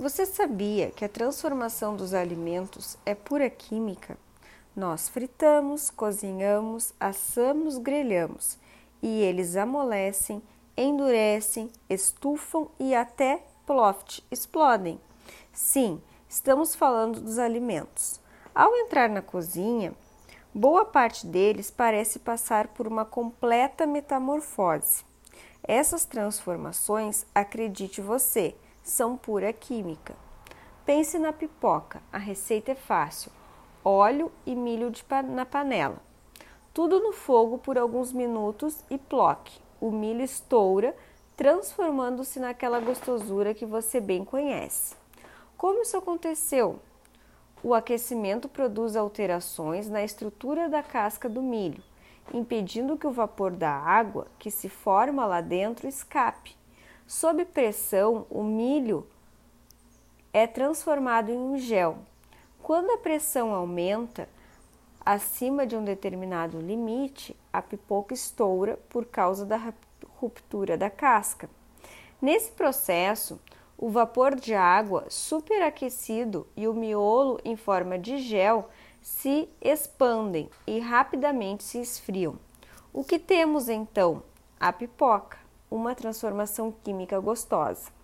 Você sabia que a transformação dos alimentos é pura química? Nós fritamos, cozinhamos, assamos, grelhamos e eles amolecem, endurecem, estufam e até ploft, explodem. Sim, estamos falando dos alimentos. Ao entrar na cozinha, boa parte deles parece passar por uma completa metamorfose. Essas transformações, acredite você, são pura química. Pense na pipoca, a receita é fácil: óleo e milho na panela. Tudo no fogo por alguns minutos e ploque. O milho estoura, transformando-se naquela gostosura que você bem conhece. Como isso aconteceu? O aquecimento produz alterações na estrutura da casca do milho, impedindo que o vapor da água que se forma lá dentro escape. Sob pressão, o milho é transformado em um gel. Quando a pressão aumenta acima de um determinado limite, a pipoca estoura por causa da ruptura da casca. Nesse processo, o vapor de água superaquecido e o miolo em forma de gel se expandem e rapidamente se esfriam. O que temos então? A pipoca uma transformação química gostosa.